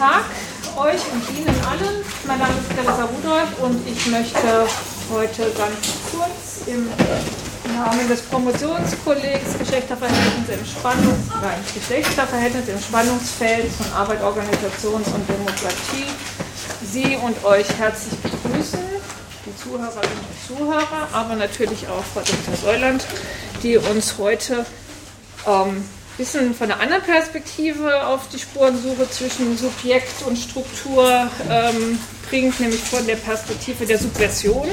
Tag euch und Ihnen allen. Mein Name ist Clarissa Rudolph und ich möchte heute ganz kurz im Namen des Promotionskollegs Geschlechterverhältnisse im Spannungs nein, Geschlechterverhältnisse im Spannungsfeld von Arbeit, Organisations- und Demokratie Sie und euch herzlich begrüßen, die Zuhörerinnen und Zuhörer, aber natürlich auch Frau Dr. Säuland, die uns heute ähm, bisschen von einer anderen Perspektive auf die Spurensuche zwischen Subjekt und Struktur ähm, bringt, nämlich von der Perspektive der Subversion.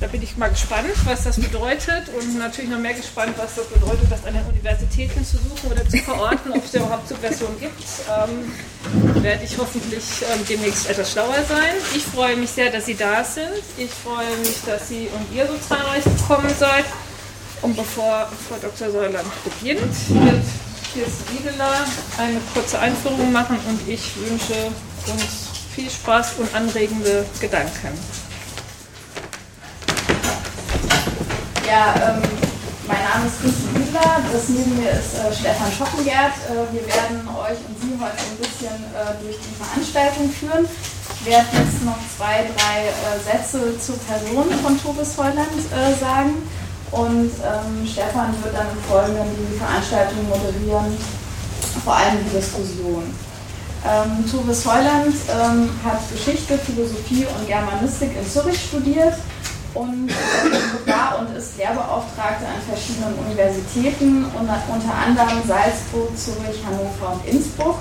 Da bin ich mal gespannt, was das bedeutet und natürlich noch mehr gespannt, was das bedeutet, das an den Universitäten zu suchen oder zu verorten, ob es überhaupt Subversion gibt. Ähm, werde ich hoffentlich ähm, demnächst etwas schlauer sein. Ich freue mich sehr, dass Sie da sind. Ich freue mich, dass Sie und ihr so zahlreich gekommen seid. Und bevor Frau Dr. Säuland beginnt, wird Kirsten Wiedeler eine kurze Einführung machen und ich wünsche uns viel Spaß und anregende Gedanken. Ja, ähm, mein Name ist Kirsten Wiedeler, das neben mir ist äh, Stefan Schockengert. Äh, wir werden euch und Sie heute ein bisschen äh, durch die Veranstaltung führen. Ich werde jetzt noch zwei, drei äh, Sätze zur Person von Tobis Heuland äh, sagen. Und ähm, Stefan wird dann im Folgenden die Veranstaltung moderieren, vor allem die Diskussion. Ähm, Tobias Heuland ähm, hat Geschichte, Philosophie und Germanistik in Zürich studiert und äh, war und ist Lehrbeauftragte an verschiedenen Universitäten, unter, unter anderem Salzburg, Zürich, Hannover und Innsbruck.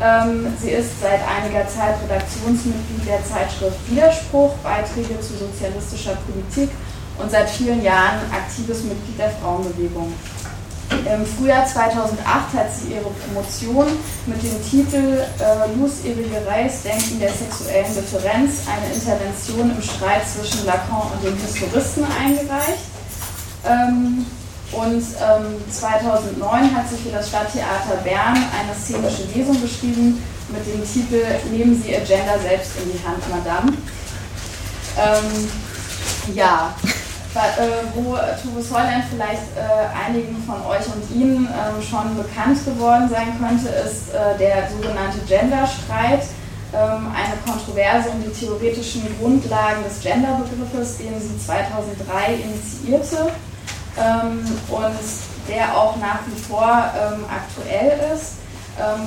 Ähm, sie ist seit einiger Zeit Redaktionsmitglied der Zeitschrift Widerspruch, Beiträge zu sozialistischer Politik und seit vielen Jahren aktives Mitglied der Frauenbewegung. Im Frühjahr 2008 hat sie ihre Promotion mit dem Titel äh, Luz Irigereis Denken der sexuellen Differenz, eine Intervention im Streit zwischen Lacan und den Historisten eingereicht. Ähm, und ähm, 2009 hat sie für das Stadttheater Bern eine szenische Lesung geschrieben mit dem Titel Nehmen Sie Ihr Gender selbst in die Hand, Madame. Ähm, ja, wo Tobias Heuland vielleicht äh, einigen von euch und Ihnen ähm, schon bekannt geworden sein könnte, ist äh, der sogenannte Genderstreit, ähm, eine Kontroverse um die theoretischen Grundlagen des Genderbegriffes, den sie 2003 initiierte ähm, und der auch nach wie vor aktuell ist.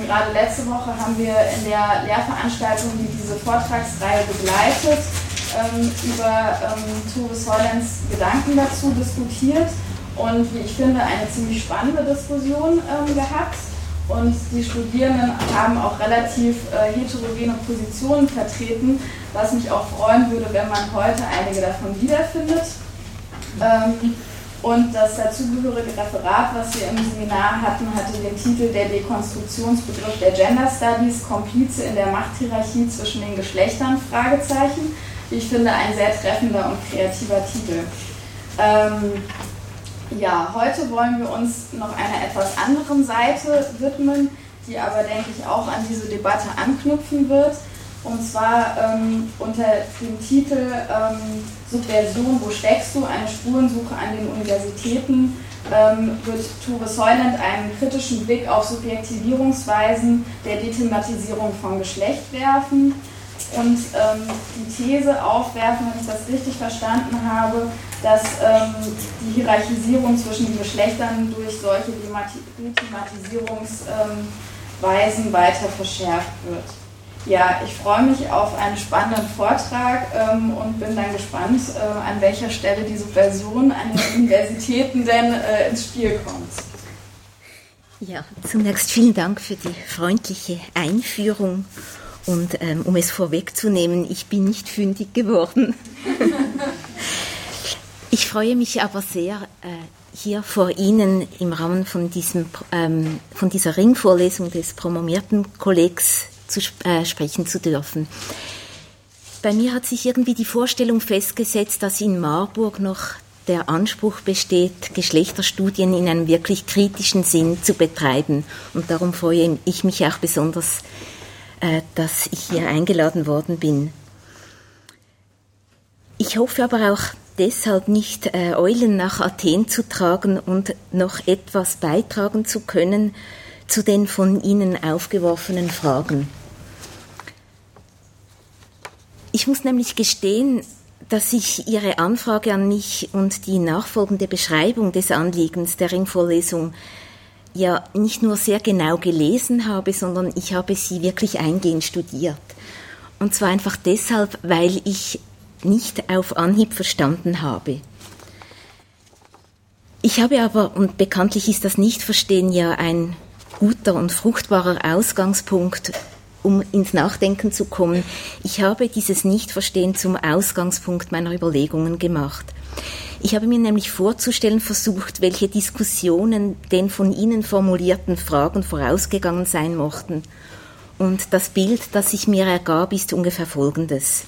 gerade letzte Woche haben wir in der Lehrveranstaltung, die diese Vortragsreihe begleitet, ähm, über ähm, Toris Hollands Gedanken dazu diskutiert und wie ich finde eine ziemlich spannende Diskussion ähm, gehabt. Und die Studierenden haben auch relativ äh, heterogene Positionen vertreten, was mich auch freuen würde, wenn man heute einige davon wiederfindet. Ähm, und das dazugehörige Referat, was wir im Seminar hatten, hatte den Titel Der Dekonstruktionsbegriff der Gender Studies, Komplize in der Machthierarchie zwischen den Geschlechtern? Fragezeichen wie ich finde, ein sehr treffender und kreativer Titel. Ähm, ja, heute wollen wir uns noch einer etwas anderen Seite widmen, die aber, denke ich, auch an diese Debatte anknüpfen wird. Und zwar ähm, unter dem Titel ähm, Subversion, wo steckst du? Eine Spurensuche an den Universitäten ähm, wird Tore Säuland einen kritischen Blick auf Subjektivierungsweisen der Dethematisierung von Geschlecht werfen und ähm, die These aufwerfen, wenn ich das richtig verstanden habe, dass ähm, die Hierarchisierung zwischen den Geschlechtern durch solche Dethematisierungsweisen ähm, weiter verschärft wird. Ja, ich freue mich auf einen spannenden Vortrag ähm, und bin dann gespannt, äh, an welcher Stelle diese Version an den Universitäten denn äh, ins Spiel kommt. Ja, zunächst vielen Dank für die freundliche Einführung und ähm, um es vorwegzunehmen, ich bin nicht fündig geworden. ich freue mich aber sehr, äh, hier vor Ihnen im Rahmen von, diesem, ähm, von dieser Ringvorlesung des promovierten Kollegs zu äh, sprechen zu dürfen. Bei mir hat sich irgendwie die Vorstellung festgesetzt, dass in Marburg noch der Anspruch besteht, Geschlechterstudien in einem wirklich kritischen Sinn zu betreiben. Und darum freue ich mich auch besonders dass ich hier eingeladen worden bin. Ich hoffe aber auch deshalb nicht äh, Eulen nach Athen zu tragen und noch etwas beitragen zu können zu den von Ihnen aufgeworfenen Fragen. Ich muss nämlich gestehen, dass ich Ihre Anfrage an mich und die nachfolgende Beschreibung des Anliegens der Ringvorlesung ja nicht nur sehr genau gelesen habe, sondern ich habe sie wirklich eingehend studiert. Und zwar einfach deshalb, weil ich nicht auf Anhieb verstanden habe. Ich habe aber, und bekanntlich ist das Nichtverstehen ja ein guter und fruchtbarer Ausgangspunkt, um ins Nachdenken zu kommen, ich habe dieses Nichtverstehen zum Ausgangspunkt meiner Überlegungen gemacht. Ich habe mir nämlich vorzustellen versucht, welche Diskussionen den von Ihnen formulierten Fragen vorausgegangen sein mochten. Und das Bild, das sich mir ergab, ist ungefähr folgendes.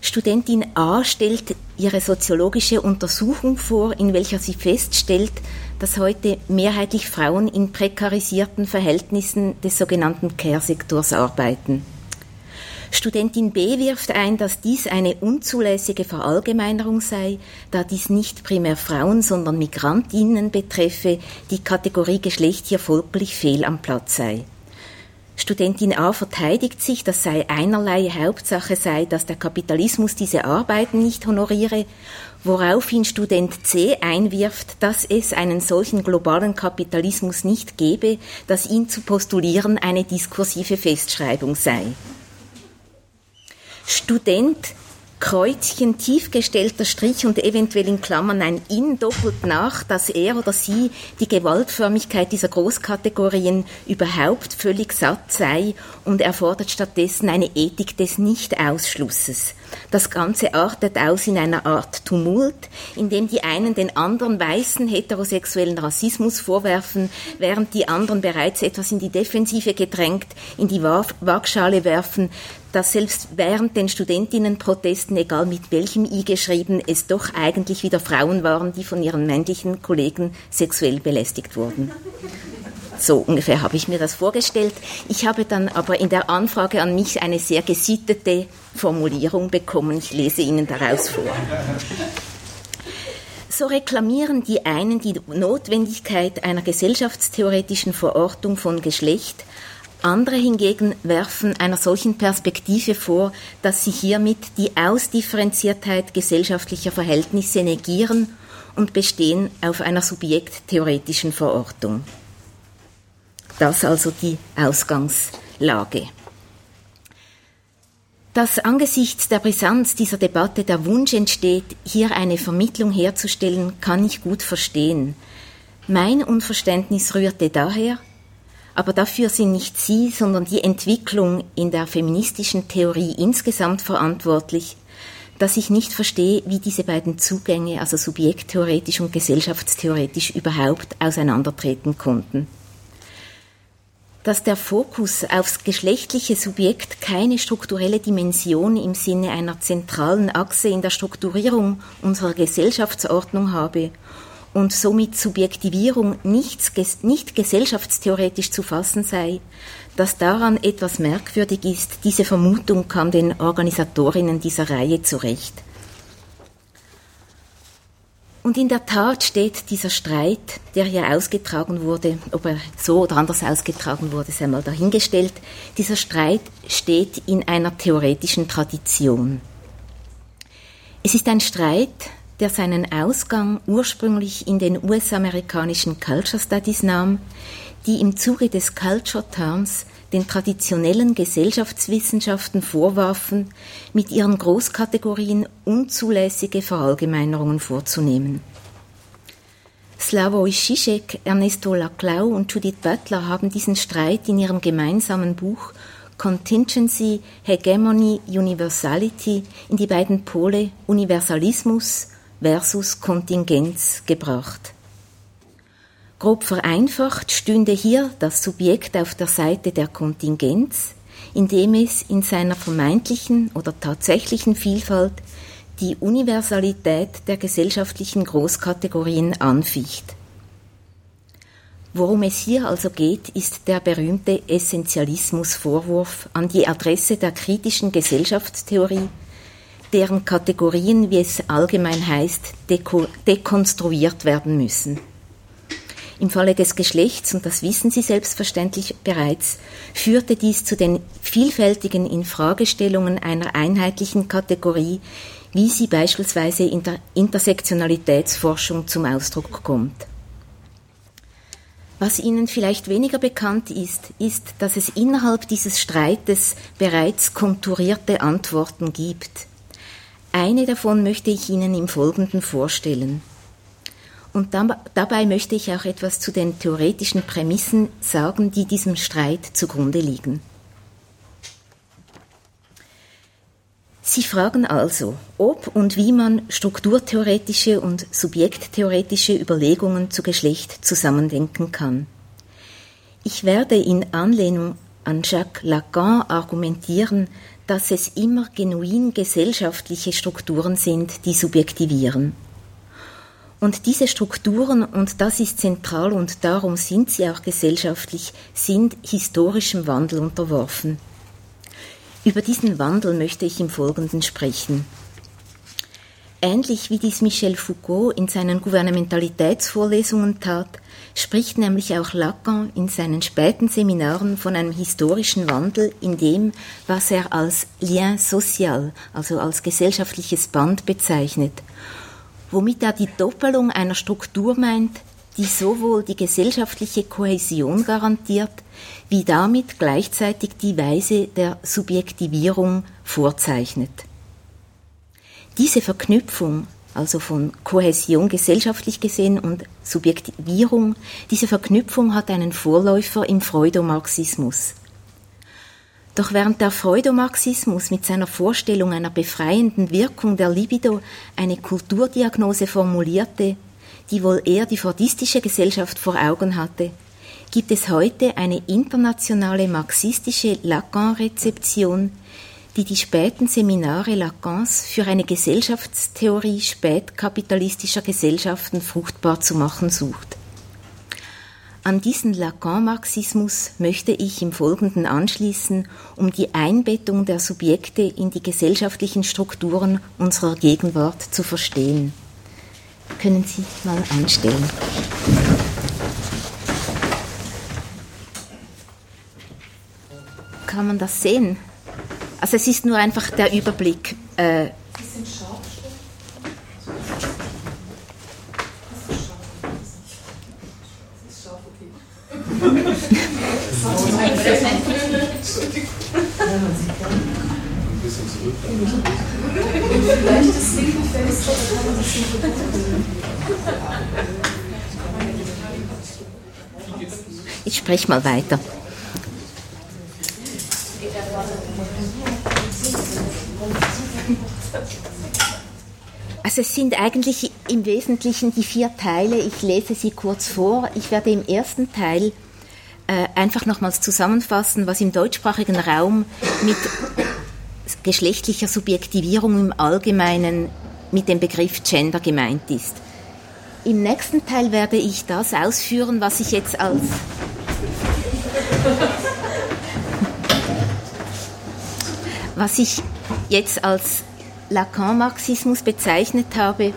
Studentin A stellt ihre soziologische Untersuchung vor, in welcher sie feststellt, dass heute mehrheitlich Frauen in prekarisierten Verhältnissen des sogenannten Care-Sektors arbeiten. Studentin B wirft ein, dass dies eine unzulässige Verallgemeinerung sei, da dies nicht primär Frauen, sondern Migrantinnen betreffe, die Kategorie Geschlecht hier folglich fehl am Platz sei. Studentin A verteidigt sich, das sei einerlei Hauptsache sei, dass der Kapitalismus diese Arbeiten nicht honoriere, woraufhin Student C einwirft, dass es einen solchen globalen Kapitalismus nicht gebe, dass ihn zu postulieren eine diskursive Festschreibung sei. Student Kreuzchen, tiefgestellter Strich und eventuell in Klammern ein In doppelt nach, dass er oder sie die Gewaltförmigkeit dieser Großkategorien überhaupt völlig satt sei und erfordert stattdessen eine Ethik des Nicht-Ausschlusses. Das Ganze artet aus in einer Art Tumult, in dem die einen den anderen weißen heterosexuellen Rassismus vorwerfen, während die anderen bereits etwas in die Defensive gedrängt in die Waagschale werfen, dass selbst während den Studentinnenprotesten, egal mit welchem I geschrieben, es doch eigentlich wieder Frauen waren, die von ihren männlichen Kollegen sexuell belästigt wurden. So ungefähr habe ich mir das vorgestellt. Ich habe dann aber in der Anfrage an mich eine sehr gesittete Formulierung bekommen. Ich lese Ihnen daraus vor. So reklamieren die einen die Notwendigkeit einer gesellschaftstheoretischen Verortung von Geschlecht andere hingegen werfen einer solchen Perspektive vor, dass sie hiermit die Ausdifferenziertheit gesellschaftlicher Verhältnisse negieren und bestehen auf einer subjekttheoretischen Verortung. Das also die Ausgangslage. Dass angesichts der Brisanz dieser Debatte der Wunsch entsteht, hier eine Vermittlung herzustellen, kann ich gut verstehen. Mein Unverständnis rührte daher, aber dafür sind nicht Sie, sondern die Entwicklung in der feministischen Theorie insgesamt verantwortlich, dass ich nicht verstehe, wie diese beiden Zugänge, also subjekttheoretisch und gesellschaftstheoretisch, überhaupt auseinandertreten konnten. Dass der Fokus aufs geschlechtliche Subjekt keine strukturelle Dimension im Sinne einer zentralen Achse in der Strukturierung unserer Gesellschaftsordnung habe und somit Subjektivierung nichts, nicht gesellschaftstheoretisch zu fassen sei, dass daran etwas merkwürdig ist, diese Vermutung kam den Organisatorinnen dieser Reihe zurecht. Und in der Tat steht dieser Streit, der hier ausgetragen wurde, ob er so oder anders ausgetragen wurde, sei mal dahingestellt, dieser Streit steht in einer theoretischen Tradition. Es ist ein Streit, der seinen Ausgang ursprünglich in den US-amerikanischen Culture Studies nahm, die im Zuge des Culture Terms den traditionellen Gesellschaftswissenschaften vorwarfen, mit ihren Großkategorien unzulässige Verallgemeinerungen vorzunehmen. Slavoj Žižek, Ernesto Laclau und Judith Butler haben diesen Streit in ihrem gemeinsamen Buch Contingency, Hegemony, Universality in die beiden Pole Universalismus versus Kontingenz gebracht. Grob vereinfacht stünde hier das Subjekt auf der Seite der Kontingenz, indem es in seiner vermeintlichen oder tatsächlichen Vielfalt die Universalität der gesellschaftlichen Großkategorien anficht. Worum es hier also geht, ist der berühmte Essentialismusvorwurf an die Adresse der kritischen Gesellschaftstheorie, deren Kategorien, wie es allgemein heißt, dekonstruiert werden müssen. Im Falle des Geschlechts, und das wissen Sie selbstverständlich bereits, führte dies zu den vielfältigen Infragestellungen einer einheitlichen Kategorie, wie sie beispielsweise in der Intersektionalitätsforschung zum Ausdruck kommt. Was Ihnen vielleicht weniger bekannt ist, ist, dass es innerhalb dieses Streites bereits konturierte Antworten gibt. Eine davon möchte ich Ihnen im Folgenden vorstellen. Und dabei möchte ich auch etwas zu den theoretischen Prämissen sagen, die diesem Streit zugrunde liegen. Sie fragen also, ob und wie man strukturtheoretische und subjekttheoretische Überlegungen zu Geschlecht zusammendenken kann. Ich werde in Anlehnung an Jacques Lacan argumentieren, dass es immer genuin gesellschaftliche Strukturen sind, die subjektivieren. Und diese Strukturen, und das ist zentral und darum sind sie auch gesellschaftlich, sind historischem Wandel unterworfen. Über diesen Wandel möchte ich im Folgenden sprechen. Ähnlich wie dies Michel Foucault in seinen Gouvernementalitätsvorlesungen tat, spricht nämlich auch Lacan in seinen späten Seminaren von einem historischen Wandel in dem, was er als Lien social, also als gesellschaftliches Band bezeichnet, womit er die Doppelung einer Struktur meint, die sowohl die gesellschaftliche Kohäsion garantiert, wie damit gleichzeitig die Weise der Subjektivierung vorzeichnet. Diese Verknüpfung, also von Kohäsion gesellschaftlich gesehen und Subjektivierung, diese Verknüpfung hat einen Vorläufer im Freudomarxismus. Doch während der Freudomarxismus mit seiner Vorstellung einer befreienden Wirkung der Libido eine Kulturdiagnose formulierte, die wohl eher die fordistische Gesellschaft vor Augen hatte, gibt es heute eine internationale marxistische Lacan-Rezeption, die die späten Seminare Lacans für eine Gesellschaftstheorie spätkapitalistischer Gesellschaften fruchtbar zu machen sucht. An diesen Lacan-Marxismus möchte ich im Folgenden anschließen, um die Einbettung der Subjekte in die gesellschaftlichen Strukturen unserer Gegenwart zu verstehen können Sie mal anstellen. Kann man das sehen? Also es ist nur einfach der Überblick. Äh, Ich spreche mal weiter. Also es sind eigentlich im Wesentlichen die vier Teile. Ich lese sie kurz vor. Ich werde im ersten Teil äh, einfach nochmals zusammenfassen, was im deutschsprachigen Raum mit geschlechtlicher Subjektivierung im Allgemeinen mit dem Begriff Gender gemeint ist. Im nächsten Teil werde ich das ausführen, was ich jetzt als was ich jetzt als Lacan-Marxismus bezeichnet habe.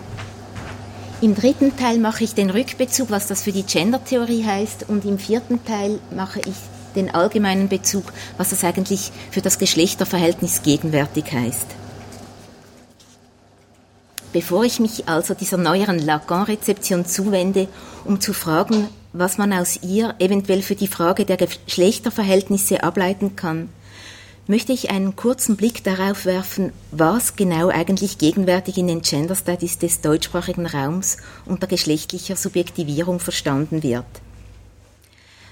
Im dritten Teil mache ich den Rückbezug, was das für die Gender-Theorie heißt, und im vierten Teil mache ich den allgemeinen Bezug, was das eigentlich für das Geschlechterverhältnis gegenwärtig heißt. Bevor ich mich also dieser neueren Lacan-Rezeption zuwende, um zu fragen, was man aus ihr eventuell für die Frage der Geschlechterverhältnisse ableiten kann, möchte ich einen kurzen Blick darauf werfen, was genau eigentlich gegenwärtig in den Gender Studies des deutschsprachigen Raums unter geschlechtlicher Subjektivierung verstanden wird.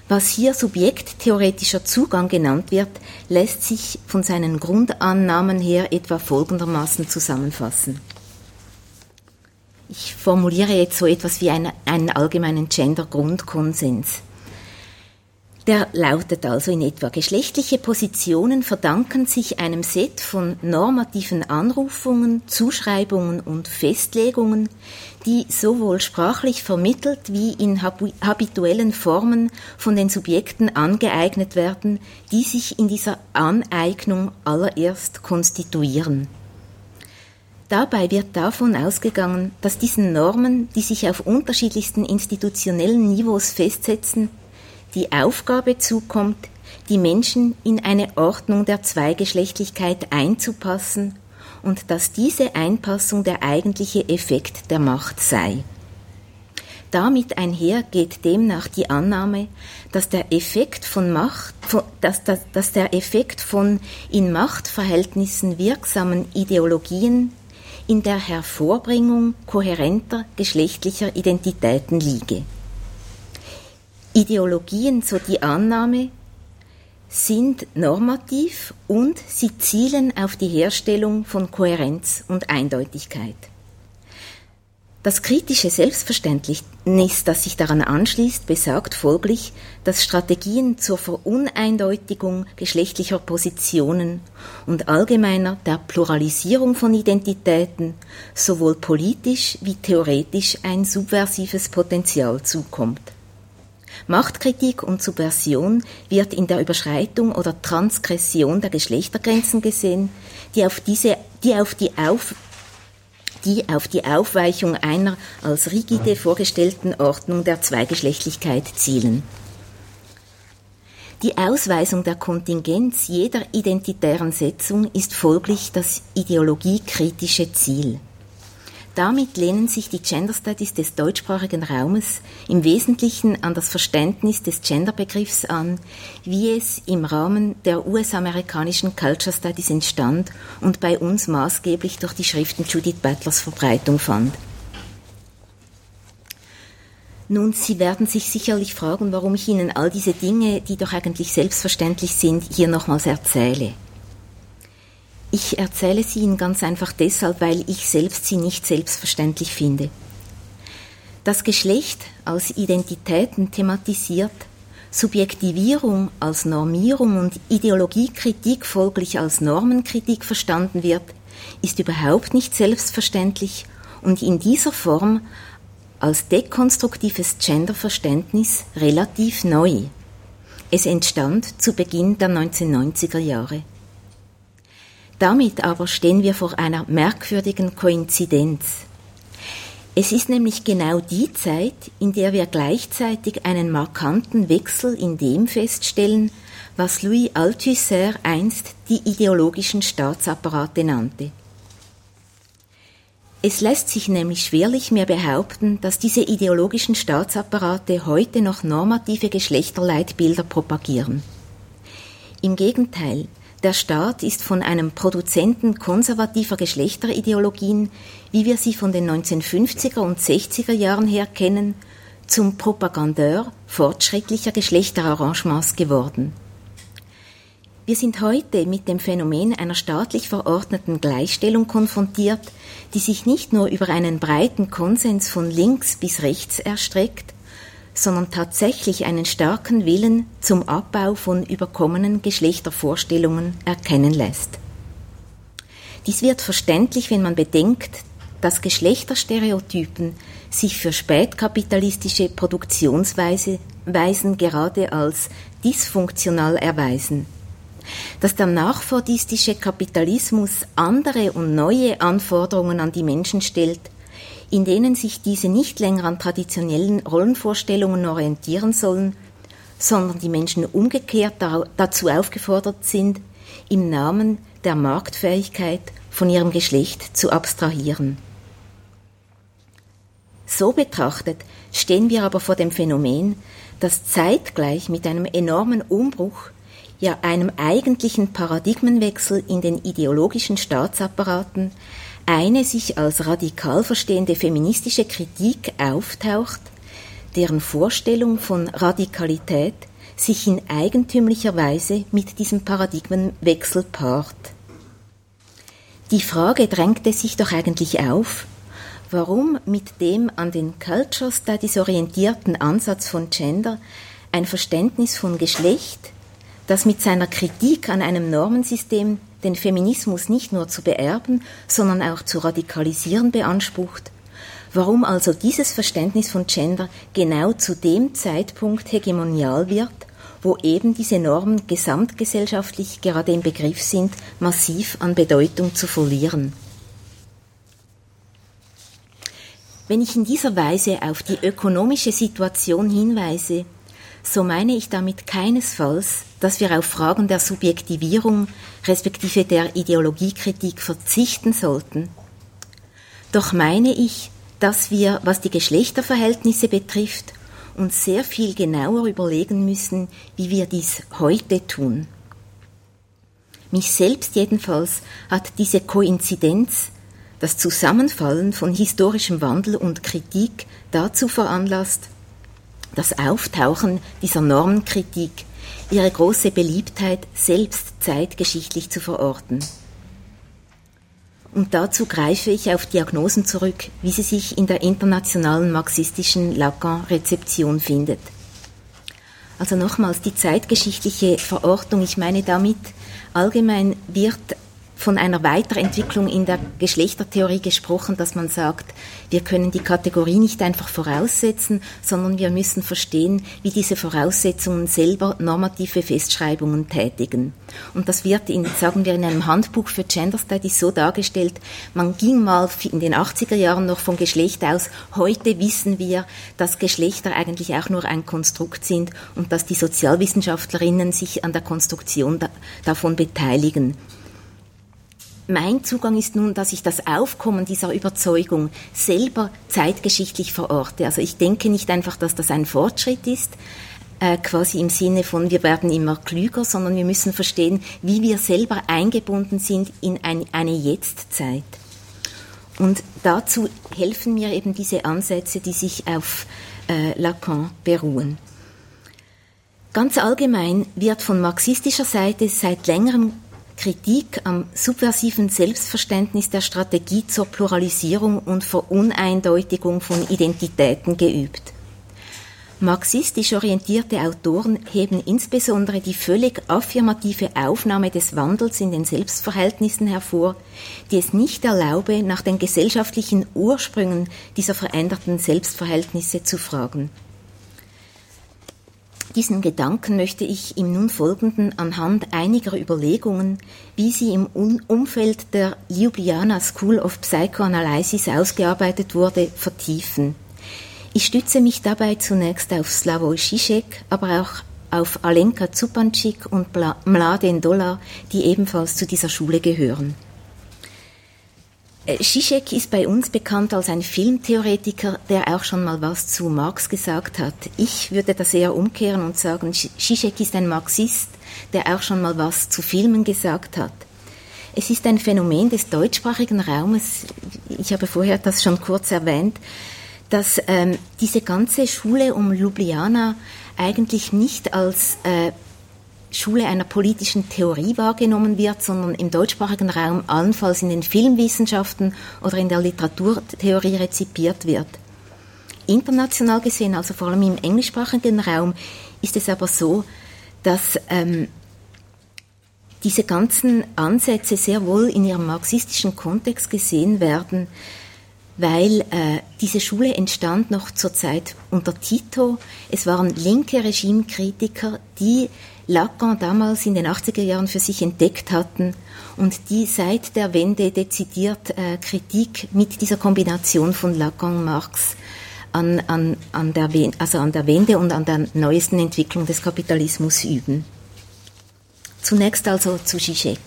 Was hier subjekttheoretischer Zugang genannt wird, lässt sich von seinen Grundannahmen her etwa folgendermaßen zusammenfassen. Ich formuliere jetzt so etwas wie einen, einen allgemeinen Gender-Grundkonsens. Der lautet also in etwa, geschlechtliche Positionen verdanken sich einem Set von normativen Anrufungen, Zuschreibungen und Festlegungen, die sowohl sprachlich vermittelt wie in habituellen Formen von den Subjekten angeeignet werden, die sich in dieser Aneignung allererst konstituieren. Dabei wird davon ausgegangen, dass diesen Normen, die sich auf unterschiedlichsten institutionellen Niveaus festsetzen, die Aufgabe zukommt, die Menschen in eine Ordnung der Zweigeschlechtlichkeit einzupassen und dass diese Einpassung der eigentliche Effekt der Macht sei. Damit einher geht demnach die Annahme, dass der Effekt von Macht, dass, dass, dass der Effekt von in Machtverhältnissen wirksamen Ideologien in der Hervorbringung kohärenter geschlechtlicher Identitäten liege. Ideologien, so die Annahme, sind normativ und sie zielen auf die Herstellung von Kohärenz und Eindeutigkeit. Das kritische Selbstverständnis, das sich daran anschließt, besagt folglich, dass Strategien zur Veruneindeutigung geschlechtlicher Positionen und allgemeiner der Pluralisierung von Identitäten sowohl politisch wie theoretisch ein subversives Potenzial zukommt. Machtkritik und Subversion wird in der Überschreitung oder Transgression der Geschlechtergrenzen gesehen, die auf, diese, die auf die auf die auf die Aufweichung einer als rigide vorgestellten Ordnung der Zweigeschlechtlichkeit zielen. Die Ausweisung der Kontingenz jeder identitären Setzung ist folglich das ideologiekritische Ziel. Damit lehnen sich die Gender Studies des deutschsprachigen Raumes im Wesentlichen an das Verständnis des Genderbegriffs an, wie es im Rahmen der US-amerikanischen Culture Studies entstand und bei uns maßgeblich durch die Schriften Judith Butlers Verbreitung fand. Nun, Sie werden sich sicherlich fragen, warum ich Ihnen all diese Dinge, die doch eigentlich selbstverständlich sind, hier nochmals erzähle. Ich erzähle sie Ihnen ganz einfach deshalb, weil ich selbst sie nicht selbstverständlich finde. Das Geschlecht als Identitäten thematisiert, Subjektivierung als Normierung und Ideologiekritik folglich als Normenkritik verstanden wird, ist überhaupt nicht selbstverständlich und in dieser Form als dekonstruktives Genderverständnis relativ neu. Es entstand zu Beginn der 1990er Jahre. Damit aber stehen wir vor einer merkwürdigen Koinzidenz. Es ist nämlich genau die Zeit, in der wir gleichzeitig einen markanten Wechsel in dem feststellen, was Louis Althusser einst die ideologischen Staatsapparate nannte. Es lässt sich nämlich schwerlich mehr behaupten, dass diese ideologischen Staatsapparate heute noch normative Geschlechterleitbilder propagieren. Im Gegenteil, der Staat ist von einem Produzenten konservativer Geschlechterideologien, wie wir sie von den 1950er und 60er Jahren her kennen, zum Propagandeur fortschrittlicher Geschlechterarrangements geworden. Wir sind heute mit dem Phänomen einer staatlich verordneten Gleichstellung konfrontiert, die sich nicht nur über einen breiten Konsens von links bis rechts erstreckt, sondern tatsächlich einen starken Willen zum Abbau von überkommenen Geschlechtervorstellungen erkennen lässt. Dies wird verständlich, wenn man bedenkt, dass Geschlechterstereotypen sich für spätkapitalistische Produktionsweisen gerade als dysfunktional erweisen, dass der nachfordistische Kapitalismus andere und neue Anforderungen an die Menschen stellt, in denen sich diese nicht länger an traditionellen Rollenvorstellungen orientieren sollen, sondern die Menschen umgekehrt dazu aufgefordert sind, im Namen der Marktfähigkeit von ihrem Geschlecht zu abstrahieren. So betrachtet stehen wir aber vor dem Phänomen, dass zeitgleich mit einem enormen Umbruch, ja einem eigentlichen Paradigmenwechsel in den ideologischen Staatsapparaten eine sich als radikal verstehende feministische Kritik auftaucht, deren Vorstellung von Radikalität sich in eigentümlicher Weise mit diesem Paradigmenwechsel paart. Die Frage drängte sich doch eigentlich auf, warum mit dem an den Culture Studies orientierten Ansatz von Gender ein Verständnis von Geschlecht, das mit seiner Kritik an einem Normensystem den Feminismus nicht nur zu beerben, sondern auch zu radikalisieren beansprucht, warum also dieses Verständnis von Gender genau zu dem Zeitpunkt hegemonial wird, wo eben diese Normen gesamtgesellschaftlich gerade im Begriff sind, massiv an Bedeutung zu verlieren. Wenn ich in dieser Weise auf die ökonomische Situation hinweise, so meine ich damit keinesfalls, dass wir auf Fragen der Subjektivierung respektive der Ideologiekritik verzichten sollten. Doch meine ich, dass wir, was die Geschlechterverhältnisse betrifft, uns sehr viel genauer überlegen müssen, wie wir dies heute tun. Mich selbst jedenfalls hat diese Koinzidenz, das Zusammenfallen von historischem Wandel und Kritik dazu veranlasst, das Auftauchen dieser Normenkritik, ihre große Beliebtheit selbst zeitgeschichtlich zu verorten. Und dazu greife ich auf Diagnosen zurück, wie sie sich in der internationalen marxistischen Lacan-Rezeption findet. Also nochmals die zeitgeschichtliche Verortung, ich meine damit, allgemein wird von einer Weiterentwicklung in der Geschlechtertheorie gesprochen, dass man sagt, wir können die Kategorie nicht einfach voraussetzen, sondern wir müssen verstehen, wie diese Voraussetzungen selber normative Festschreibungen tätigen. Und das wird in, sagen wir, in einem Handbuch für Gender Studies so dargestellt, man ging mal in den 80er Jahren noch von Geschlecht aus, heute wissen wir, dass Geschlechter eigentlich auch nur ein Konstrukt sind und dass die Sozialwissenschaftlerinnen sich an der Konstruktion da, davon beteiligen. Mein Zugang ist nun, dass ich das Aufkommen dieser Überzeugung selber zeitgeschichtlich verorte. Also ich denke nicht einfach, dass das ein Fortschritt ist, äh, quasi im Sinne von wir werden immer klüger, sondern wir müssen verstehen, wie wir selber eingebunden sind in ein, eine Jetztzeit. Und dazu helfen mir eben diese Ansätze, die sich auf äh, Lacan beruhen. Ganz allgemein wird von marxistischer Seite seit längerem Kritik am subversiven Selbstverständnis der Strategie zur Pluralisierung und Veruneindeutigung von Identitäten geübt. Marxistisch orientierte Autoren heben insbesondere die völlig affirmative Aufnahme des Wandels in den Selbstverhältnissen hervor, die es nicht erlaube, nach den gesellschaftlichen Ursprüngen dieser veränderten Selbstverhältnisse zu fragen. Diesen Gedanken möchte ich im nun folgenden anhand einiger Überlegungen, wie sie im Umfeld der Ljubljana School of Psychoanalysis ausgearbeitet wurde, vertiefen. Ich stütze mich dabei zunächst auf Slavoj Žižek, aber auch auf Alenka Zupančík und Mladen Dolar, die ebenfalls zu dieser Schule gehören. Zizek ist bei uns bekannt als ein Filmtheoretiker, der auch schon mal was zu Marx gesagt hat. Ich würde das eher umkehren und sagen, Zizek ist ein Marxist, der auch schon mal was zu Filmen gesagt hat. Es ist ein Phänomen des deutschsprachigen Raumes, ich habe vorher das schon kurz erwähnt, dass ähm, diese ganze Schule um Ljubljana eigentlich nicht als äh, Schule einer politischen Theorie wahrgenommen wird, sondern im deutschsprachigen Raum allenfalls in den Filmwissenschaften oder in der Literaturtheorie rezipiert wird. International gesehen, also vor allem im englischsprachigen Raum, ist es aber so, dass ähm, diese ganzen Ansätze sehr wohl in ihrem marxistischen Kontext gesehen werden, weil äh, diese Schule entstand noch zur Zeit unter Tito. Es waren linke Regimekritiker, die Lacan damals in den 80er Jahren für sich entdeckt hatten und die seit der Wende dezidiert äh, Kritik mit dieser Kombination von Lacan und Marx an, an, an, also an der Wende und an der neuesten Entwicklung des Kapitalismus üben. Zunächst also zu Zizek.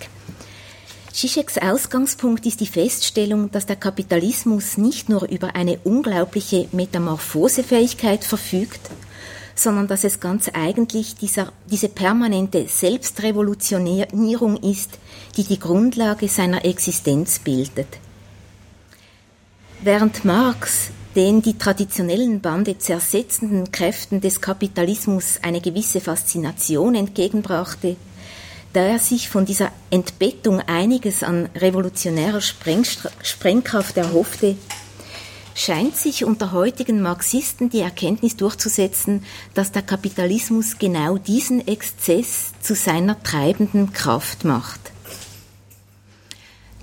Zizeks Ausgangspunkt ist die Feststellung, dass der Kapitalismus nicht nur über eine unglaubliche Metamorphosefähigkeit verfügt, sondern dass es ganz eigentlich dieser, diese permanente Selbstrevolutionierung ist, die die Grundlage seiner Existenz bildet. Während Marx den die traditionellen Bande zersetzenden Kräften des Kapitalismus eine gewisse Faszination entgegenbrachte, da er sich von dieser Entbettung einiges an revolutionärer Sprengkraft erhoffte, scheint sich unter heutigen Marxisten die Erkenntnis durchzusetzen, dass der Kapitalismus genau diesen Exzess zu seiner treibenden Kraft macht.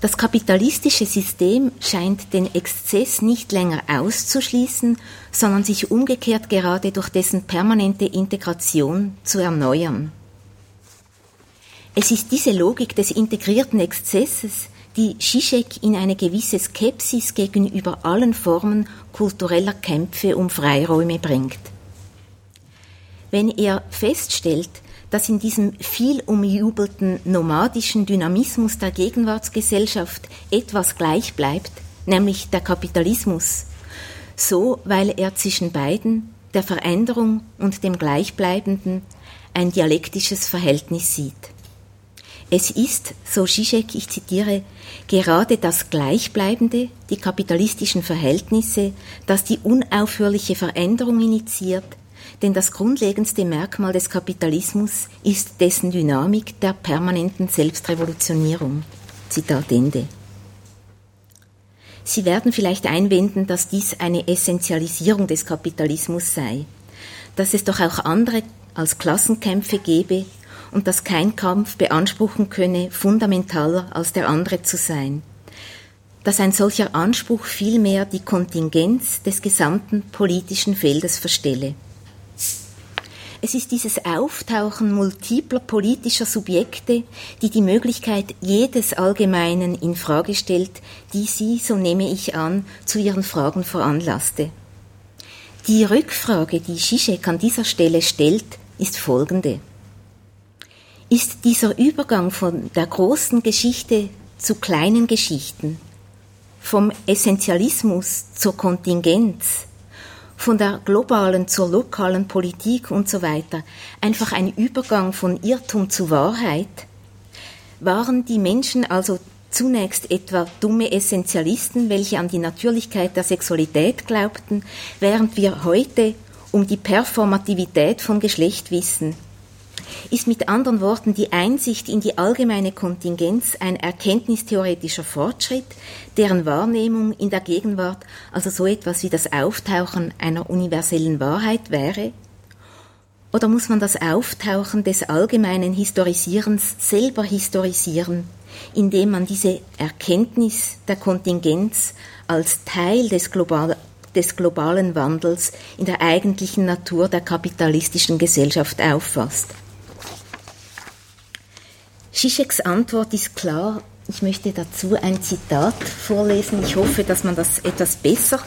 Das kapitalistische System scheint den Exzess nicht länger auszuschließen, sondern sich umgekehrt gerade durch dessen permanente Integration zu erneuern. Es ist diese Logik des integrierten Exzesses, die Zizek in eine gewisse Skepsis gegenüber allen Formen kultureller Kämpfe um Freiräume bringt. Wenn er feststellt, dass in diesem viel umjubelten nomadischen Dynamismus der Gegenwartsgesellschaft etwas gleich bleibt, nämlich der Kapitalismus, so weil er zwischen beiden, der Veränderung und dem Gleichbleibenden, ein dialektisches Verhältnis sieht. Es ist, so Zizek, ich zitiere, gerade das Gleichbleibende, die kapitalistischen Verhältnisse, das die unaufhörliche Veränderung initiiert, denn das grundlegendste Merkmal des Kapitalismus ist dessen Dynamik der permanenten Selbstrevolutionierung. Zitat Ende. Sie werden vielleicht einwenden, dass dies eine Essentialisierung des Kapitalismus sei, dass es doch auch andere als Klassenkämpfe gebe und dass kein Kampf beanspruchen könne, fundamentaler als der andere zu sein, dass ein solcher Anspruch vielmehr die Kontingenz des gesamten politischen Feldes verstelle. Es ist dieses Auftauchen multipler politischer Subjekte, die die Möglichkeit jedes Allgemeinen in Frage stellt, die sie, so nehme ich an, zu ihren Fragen veranlasste. Die Rückfrage, die Zizek an dieser Stelle stellt, ist folgende. Ist dieser Übergang von der großen Geschichte zu kleinen Geschichten, vom Essentialismus zur Kontingenz, von der globalen zur lokalen Politik und so weiter, einfach ein Übergang von Irrtum zu Wahrheit? Waren die Menschen also zunächst etwa dumme Essentialisten, welche an die Natürlichkeit der Sexualität glaubten, während wir heute um die Performativität von Geschlecht wissen? Ist mit anderen Worten die Einsicht in die allgemeine Kontingenz ein erkenntnistheoretischer Fortschritt, deren Wahrnehmung in der Gegenwart also so etwas wie das Auftauchen einer universellen Wahrheit wäre? Oder muss man das Auftauchen des allgemeinen Historisierens selber historisieren, indem man diese Erkenntnis der Kontingenz als Teil des, global, des globalen Wandels in der eigentlichen Natur der kapitalistischen Gesellschaft auffasst? Zizeks Antwort ist klar. Ich möchte dazu ein Zitat vorlesen. Ich hoffe, dass man das etwas besser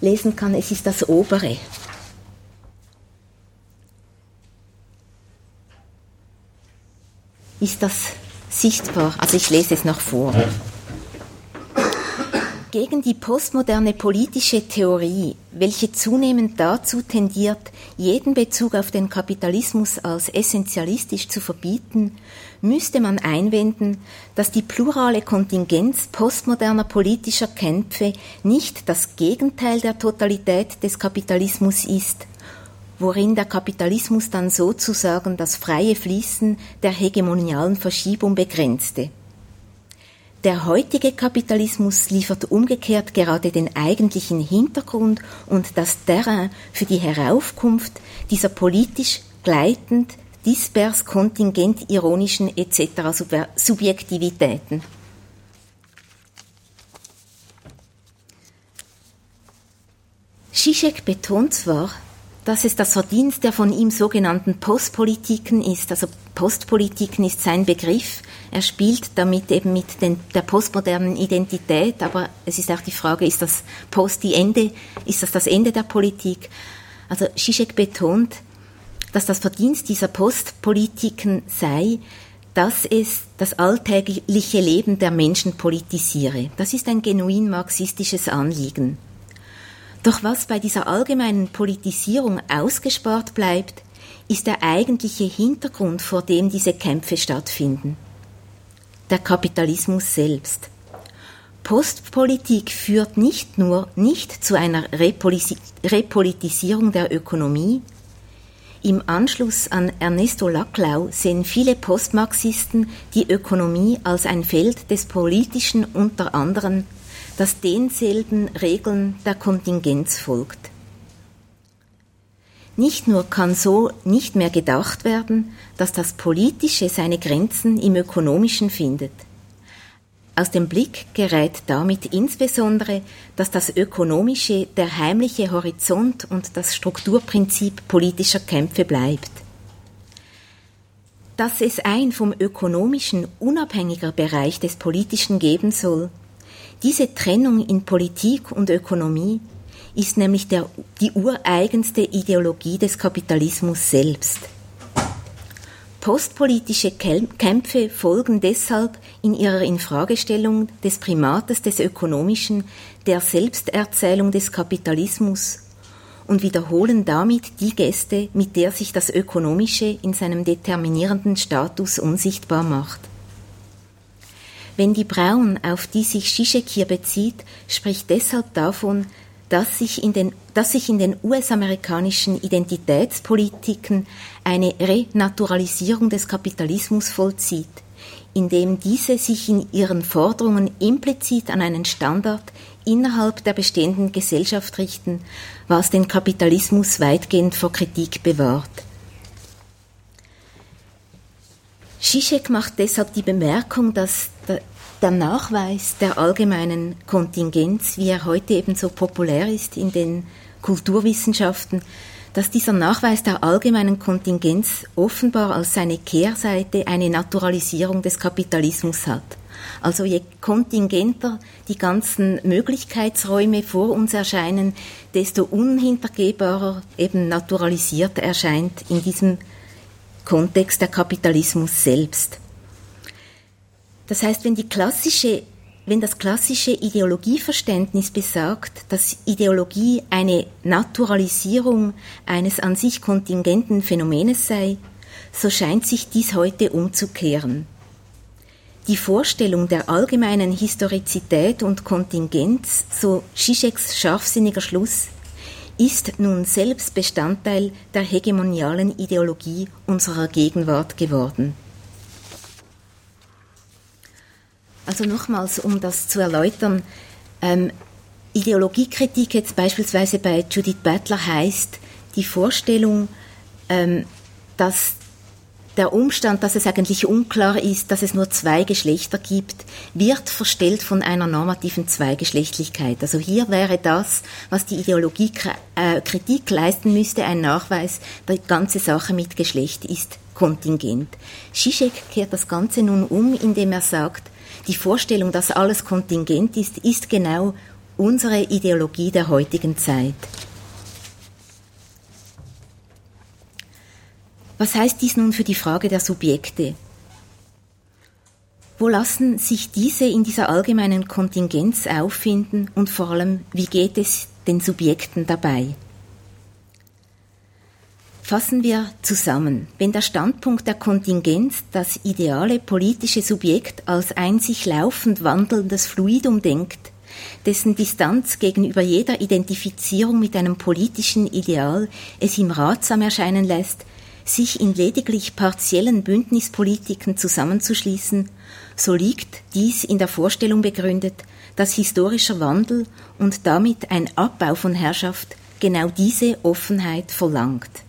lesen kann. Es ist das obere. Ist das sichtbar? Also ich lese es noch vor. Gegen die postmoderne politische Theorie, welche zunehmend dazu tendiert, jeden Bezug auf den Kapitalismus als essentialistisch zu verbieten, müsste man einwenden, dass die plurale Kontingenz postmoderner politischer Kämpfe nicht das Gegenteil der Totalität des Kapitalismus ist, worin der Kapitalismus dann sozusagen das freie Fließen der hegemonialen Verschiebung begrenzte. Der heutige Kapitalismus liefert umgekehrt gerade den eigentlichen Hintergrund und das Terrain für die Heraufkunft dieser politisch gleitend, dispers, kontingent, ironischen etc. Subjektivitäten. Zizek betont zwar, dass es das Verdienst der von ihm sogenannten Postpolitiken ist. Also Postpolitiken ist sein Begriff. Er spielt damit eben mit den, der postmodernen Identität, aber es ist auch die Frage, ist das Post die Ende, ist das das Ende der Politik? Also Zizek betont, dass das Verdienst dieser Postpolitiken sei, dass es das alltägliche Leben der Menschen politisiere. Das ist ein genuin marxistisches Anliegen. Doch was bei dieser allgemeinen Politisierung ausgespart bleibt, ist der eigentliche Hintergrund, vor dem diese Kämpfe stattfinden. Der Kapitalismus selbst. Postpolitik führt nicht nur nicht zu einer Repolitisierung der Ökonomie. Im Anschluss an Ernesto Laclau sehen viele Postmarxisten die Ökonomie als ein Feld des Politischen unter anderem das denselben Regeln der Kontingenz folgt. Nicht nur kann so nicht mehr gedacht werden, dass das Politische seine Grenzen im Ökonomischen findet. Aus dem Blick gerät damit insbesondere, dass das Ökonomische der heimliche Horizont und das Strukturprinzip politischer Kämpfe bleibt. dass es ein vom ökonomischen unabhängiger Bereich des Politischen geben soll. Diese Trennung in Politik und Ökonomie ist nämlich der, die ureigenste Ideologie des Kapitalismus selbst. Postpolitische Kämpfe folgen deshalb in ihrer Infragestellung des Primates des Ökonomischen, der Selbsterzählung des Kapitalismus und wiederholen damit die Gäste, mit der sich das Ökonomische in seinem determinierenden Status unsichtbar macht. Wenn die Braun, auf die sich Zizek hier bezieht, spricht deshalb davon, dass sich in den, dass sich in den US-amerikanischen Identitätspolitiken eine Renaturalisierung des Kapitalismus vollzieht, indem diese sich in ihren Forderungen implizit an einen Standard innerhalb der bestehenden Gesellschaft richten, was den Kapitalismus weitgehend vor Kritik bewahrt. Zizek macht deshalb die Bemerkung, dass der Nachweis der allgemeinen Kontingenz, wie er heute eben so populär ist in den Kulturwissenschaften, dass dieser Nachweis der allgemeinen Kontingenz offenbar als seine Kehrseite eine Naturalisierung des Kapitalismus hat. Also je kontingenter die ganzen Möglichkeitsräume vor uns erscheinen, desto unhintergehbarer eben naturalisiert erscheint in diesem Kontext der Kapitalismus selbst. Das heißt, wenn die klassische wenn das klassische Ideologieverständnis besagt, dass Ideologie eine Naturalisierung eines an sich kontingenten Phänomenes sei, so scheint sich dies heute umzukehren. Die Vorstellung der allgemeinen Historizität und Kontingenz, so Zizeks scharfsinniger Schluss, ist nun selbst Bestandteil der hegemonialen Ideologie unserer Gegenwart geworden. Also nochmals, um das zu erläutern, ähm, Ideologiekritik jetzt beispielsweise bei Judith Butler heißt die Vorstellung, ähm, dass der Umstand, dass es eigentlich unklar ist, dass es nur zwei Geschlechter gibt, wird verstellt von einer normativen Zweigeschlechtlichkeit. Also hier wäre das, was die Ideologie äh, leisten müsste, ein Nachweis, die ganze Sache mit Geschlecht ist kontingent. Zizek kehrt das Ganze nun um, indem er sagt, die Vorstellung, dass alles kontingent ist, ist genau unsere Ideologie der heutigen Zeit. Was heißt dies nun für die Frage der Subjekte? Wo lassen sich diese in dieser allgemeinen Kontingenz auffinden und vor allem, wie geht es den Subjekten dabei? Fassen wir zusammen. Wenn der Standpunkt der Kontingenz das ideale politische Subjekt als ein sich laufend wandelndes Fluidum denkt, dessen Distanz gegenüber jeder Identifizierung mit einem politischen Ideal es ihm ratsam erscheinen lässt, sich in lediglich partiellen Bündnispolitiken zusammenzuschließen, so liegt dies in der Vorstellung begründet, dass historischer Wandel und damit ein Abbau von Herrschaft genau diese Offenheit verlangt.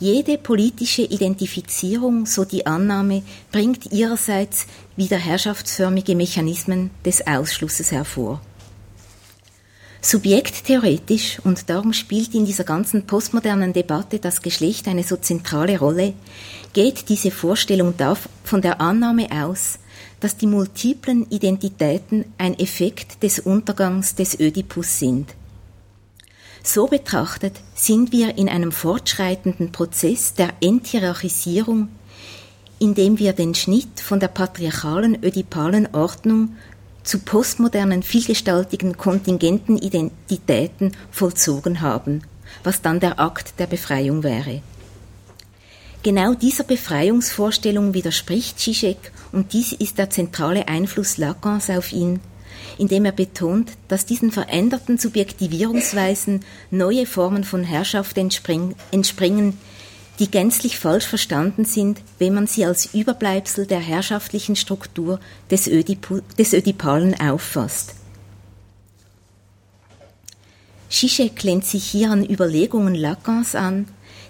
Jede politische Identifizierung, so die Annahme, bringt ihrerseits wieder herrschaftsförmige Mechanismen des Ausschlusses hervor. Subjekttheoretisch, und darum spielt in dieser ganzen postmodernen Debatte das Geschlecht eine so zentrale Rolle, geht diese Vorstellung von der Annahme aus, dass die multiplen Identitäten ein Effekt des Untergangs des Ödipus sind. So betrachtet sind wir in einem fortschreitenden Prozess der Enthierarchisierung, in dem wir den Schnitt von der patriarchalen ödipalen Ordnung zu postmodernen, vielgestaltigen, kontingenten Identitäten vollzogen haben, was dann der Akt der Befreiung wäre. Genau dieser Befreiungsvorstellung widerspricht Zizek und dies ist der zentrale Einfluss Lacans auf ihn, indem er betont, dass diesen veränderten Subjektivierungsweisen neue Formen von Herrschaft entspringen, die gänzlich falsch verstanden sind, wenn man sie als Überbleibsel der herrschaftlichen Struktur des, Ödipu des Ödipalen auffasst. Zizek lehnt sich hier an Überlegungen Lacans an,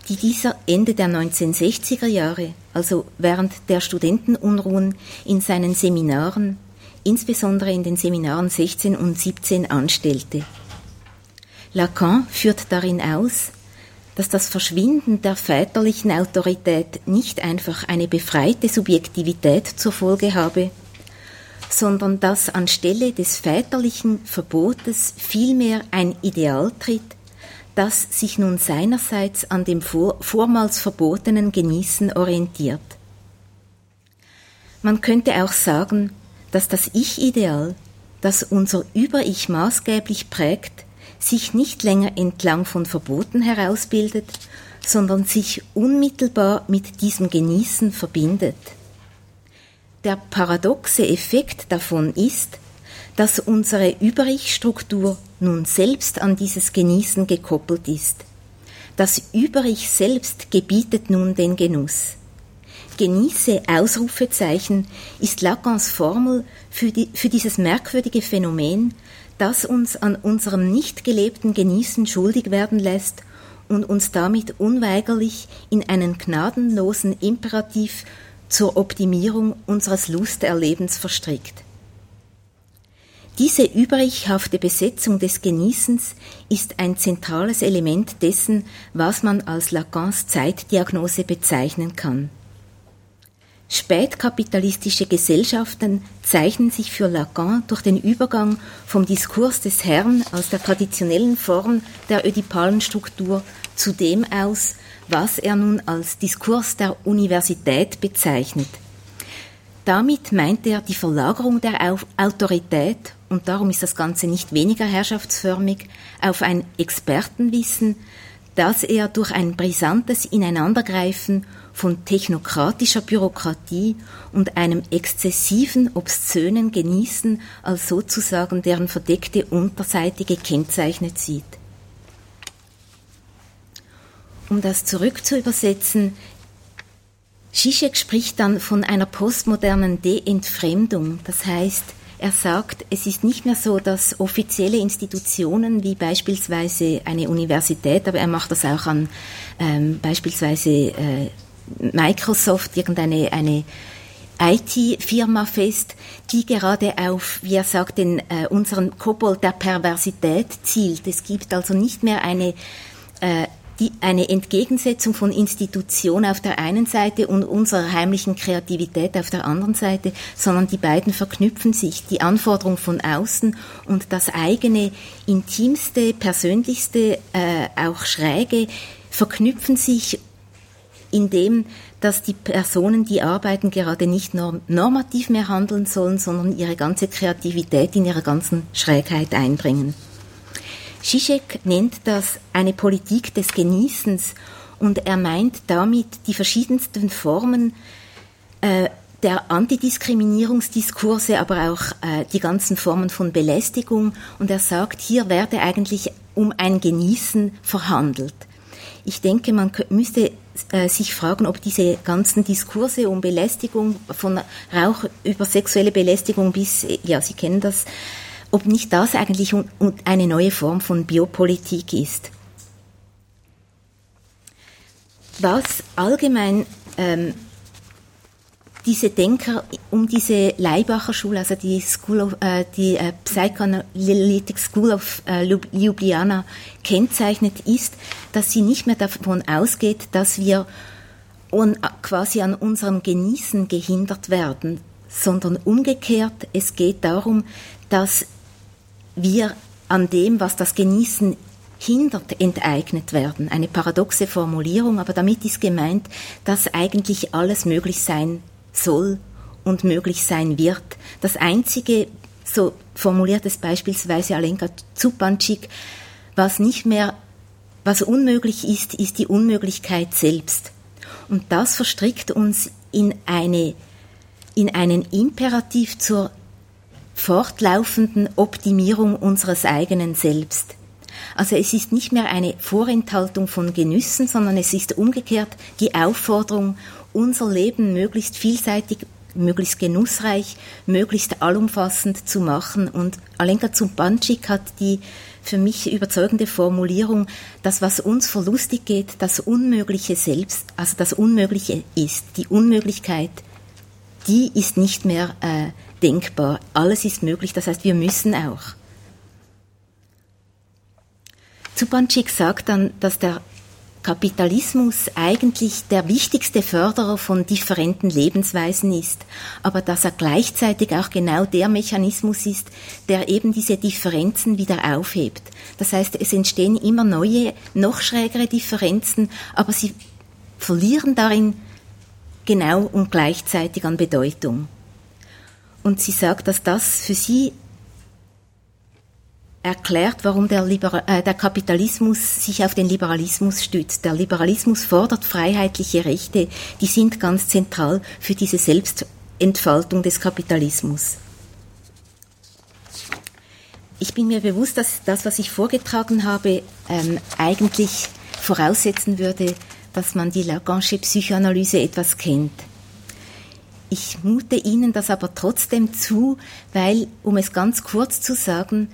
die dieser Ende der 1960er Jahre, also während der Studentenunruhen, in seinen Seminaren insbesondere in den Seminaren 16 und 17 anstellte. Lacan führt darin aus, dass das Verschwinden der väterlichen Autorität nicht einfach eine befreite Subjektivität zur Folge habe, sondern dass anstelle des väterlichen Verbotes vielmehr ein Ideal tritt, das sich nun seinerseits an dem vor, vormals verbotenen Genießen orientiert. Man könnte auch sagen, dass das Ich-Ideal, das unser Über-Ich maßgeblich prägt, sich nicht länger entlang von Verboten herausbildet, sondern sich unmittelbar mit diesem Genießen verbindet. Der paradoxe Effekt davon ist, dass unsere Über-Ich-Struktur nun selbst an dieses Genießen gekoppelt ist. Das Über-Ich selbst gebietet nun den Genuss. Genieße Ausrufezeichen ist Lacans Formel für, die, für dieses merkwürdige Phänomen, das uns an unserem nicht gelebten Genießen schuldig werden lässt und uns damit unweigerlich in einen gnadenlosen Imperativ zur Optimierung unseres Lusterlebens verstrickt. Diese übrighafte Besetzung des Genießens ist ein zentrales Element dessen, was man als Lacans Zeitdiagnose bezeichnen kann. Spätkapitalistische Gesellschaften zeichnen sich für Lacan durch den Übergang vom Diskurs des Herrn aus der traditionellen Form der ödipalen Struktur zu dem aus, was er nun als Diskurs der Universität bezeichnet. Damit meint er die Verlagerung der Autorität, und darum ist das Ganze nicht weniger herrschaftsförmig, auf ein Expertenwissen, das er durch ein brisantes Ineinandergreifen von technokratischer Bürokratie und einem exzessiven, obszönen Genießen als sozusagen deren verdeckte Unterseite gekennzeichnet sieht. Um das zurückzuübersetzen, Zizek spricht dann von einer postmodernen Deentfremdung. Das heißt, er sagt, es ist nicht mehr so, dass offizielle Institutionen wie beispielsweise eine Universität, aber er macht das auch an ähm, beispielsweise äh, Microsoft, irgendeine eine IT-Firma fest, die gerade auf, wie er sagt, den, äh, unseren Kobold der Perversität zielt. Es gibt also nicht mehr eine äh, die, eine Entgegensetzung von Institution auf der einen Seite und unserer heimlichen Kreativität auf der anderen Seite, sondern die beiden verknüpfen sich. Die Anforderung von außen und das eigene, intimste, persönlichste, äh, auch schräge, verknüpfen sich in dem, dass die Personen, die arbeiten, gerade nicht normativ mehr handeln sollen, sondern ihre ganze Kreativität in ihrer ganzen Schrägheit einbringen. Zizek nennt das eine Politik des Genießens und er meint damit die verschiedensten Formen äh, der Antidiskriminierungsdiskurse, aber auch äh, die ganzen Formen von Belästigung. Und er sagt, hier werde eigentlich um ein Genießen verhandelt. Ich denke, man müsste äh, sich fragen, ob diese ganzen Diskurse um Belästigung, von Rauch über sexuelle Belästigung bis, ja, Sie kennen das, ob nicht das eigentlich eine neue Form von Biopolitik ist. Was allgemein ähm, diese Denker um diese Leibacher Schule, also die, School of, äh, die äh, Psychoanalytic School of äh, Ljubljana kennzeichnet, ist, dass sie nicht mehr davon ausgeht, dass wir un, quasi an unserem Genießen gehindert werden, sondern umgekehrt, es geht darum, dass wir an dem, was das Genießen hindert, enteignet werden. Eine paradoxe Formulierung, aber damit ist gemeint, dass eigentlich alles möglich sein soll und möglich sein wird. Das Einzige, so formuliert es beispielsweise Alenka Zupanschik, was nicht mehr, was unmöglich ist, ist die Unmöglichkeit selbst. Und das verstrickt uns in eine, in einen Imperativ zur fortlaufenden Optimierung unseres eigenen Selbst. Also es ist nicht mehr eine Vorenthaltung von Genüssen, sondern es ist umgekehrt die Aufforderung, unser Leben möglichst vielseitig, möglichst genussreich, möglichst allumfassend zu machen. Und Alenka Zumpanschik hat die für mich überzeugende Formulierung, das, was uns verlustig geht, das Unmögliche selbst, also das Unmögliche ist, die Unmöglichkeit, die ist nicht mehr äh, denkbar. Alles ist möglich, das heißt, wir müssen auch. Zupanschik sagt dann, dass der Kapitalismus eigentlich der wichtigste Förderer von differenten Lebensweisen ist, aber dass er gleichzeitig auch genau der Mechanismus ist, der eben diese Differenzen wieder aufhebt. Das heißt, es entstehen immer neue, noch schrägere Differenzen, aber sie verlieren darin genau und gleichzeitig an Bedeutung. Und sie sagt, dass das für sie erklärt, warum der, Libera äh, der Kapitalismus sich auf den Liberalismus stützt. Der Liberalismus fordert freiheitliche Rechte, die sind ganz zentral für diese Selbstentfaltung des Kapitalismus. Ich bin mir bewusst, dass das, was ich vorgetragen habe, ähm, eigentlich voraussetzen würde, dass man die Lagansche Psychoanalyse etwas kennt. Ich mute Ihnen das aber trotzdem zu, weil, um es ganz kurz zu sagen,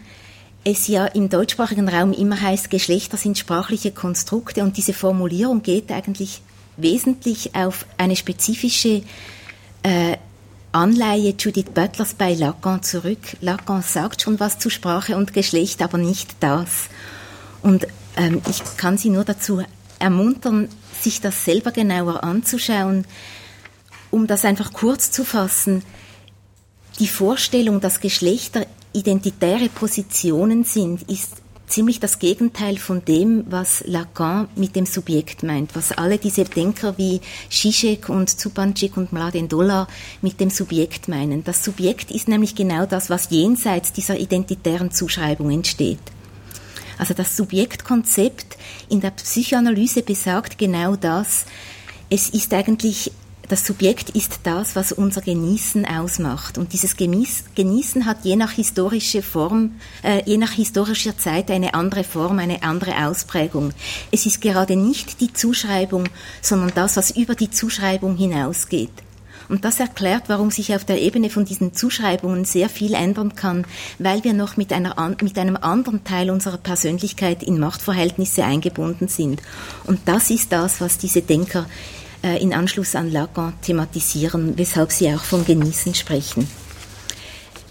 es ja im deutschsprachigen Raum immer heißt, Geschlechter sind sprachliche Konstrukte und diese Formulierung geht eigentlich wesentlich auf eine spezifische äh, Anleihe Judith Butlers bei Lacan zurück. Lacan sagt schon was zu Sprache und Geschlecht, aber nicht das. Und ähm, ich kann Sie nur dazu ermuntern, sich das selber genauer anzuschauen, um das einfach kurz zu fassen. Die Vorstellung, dass Geschlechter identitäre Positionen sind, ist ziemlich das Gegenteil von dem, was Lacan mit dem Subjekt meint, was alle diese Denker wie Zizek und Zupančič und Mladen Dolar mit dem Subjekt meinen. Das Subjekt ist nämlich genau das, was jenseits dieser identitären Zuschreibung entsteht. Also das Subjektkonzept in der Psychoanalyse besagt genau das. Es ist eigentlich das Subjekt ist das, was unser Genießen ausmacht. Und dieses Genießen hat je nach historischer Form, äh, je nach historischer Zeit eine andere Form, eine andere Ausprägung. Es ist gerade nicht die Zuschreibung, sondern das, was über die Zuschreibung hinausgeht. Und das erklärt, warum sich auf der Ebene von diesen Zuschreibungen sehr viel ändern kann, weil wir noch mit, einer, mit einem anderen Teil unserer Persönlichkeit in Machtverhältnisse eingebunden sind. Und das ist das, was diese Denker äh, in Anschluss an Lacan thematisieren, weshalb sie auch von Genießen sprechen.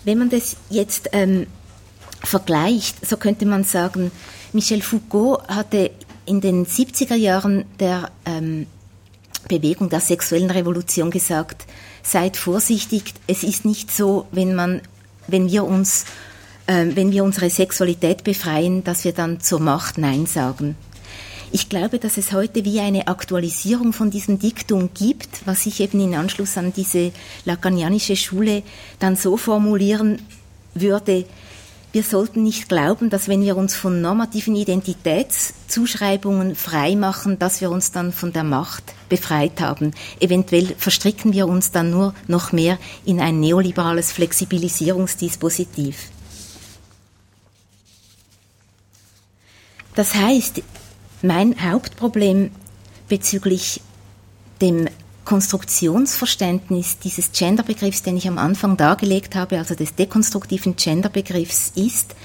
Wenn man das jetzt ähm, vergleicht, so könnte man sagen, Michel Foucault hatte in den 70er Jahren der ähm, Bewegung der sexuellen Revolution gesagt, seid vorsichtig, es ist nicht so, wenn man, wenn wir uns, äh, wenn wir unsere Sexualität befreien, dass wir dann zur Macht Nein sagen. Ich glaube, dass es heute wie eine Aktualisierung von diesem Diktum gibt, was sich eben in Anschluss an diese lacanianische Schule dann so formulieren würde, wir sollten nicht glauben, dass wenn wir uns von normativen Identitätszuschreibungen frei machen, dass wir uns dann von der Macht befreit haben. Eventuell verstricken wir uns dann nur noch mehr in ein neoliberales Flexibilisierungsdispositiv. Das heißt, mein Hauptproblem bezüglich dem Konstruktionsverständnis dieses Genderbegriffs, den ich am Anfang dargelegt habe, also des dekonstruktiven Genderbegriffs, ist,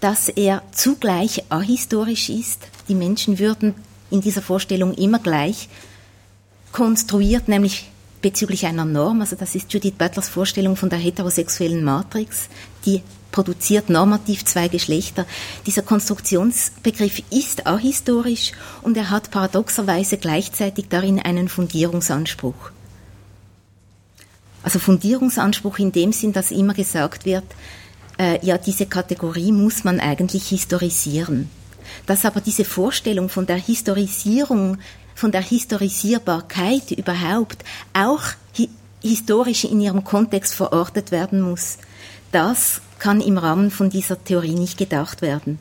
dass er zugleich ahistorisch ist. Die Menschen würden in dieser Vorstellung immer gleich konstruiert, nämlich bezüglich einer Norm. Also das ist Judith Butlers Vorstellung von der heterosexuellen Matrix, die produziert normativ zwei Geschlechter. Dieser Konstruktionsbegriff ist ahistorisch und er hat paradoxerweise gleichzeitig darin einen Fundierungsanspruch. Also Fundierungsanspruch in dem Sinn, dass immer gesagt wird, äh, ja, diese Kategorie muss man eigentlich historisieren. Dass aber diese Vorstellung von der Historisierung, von der Historisierbarkeit überhaupt auch hi historisch in ihrem Kontext verortet werden muss, das kann im Rahmen von dieser Theorie nicht gedacht werden.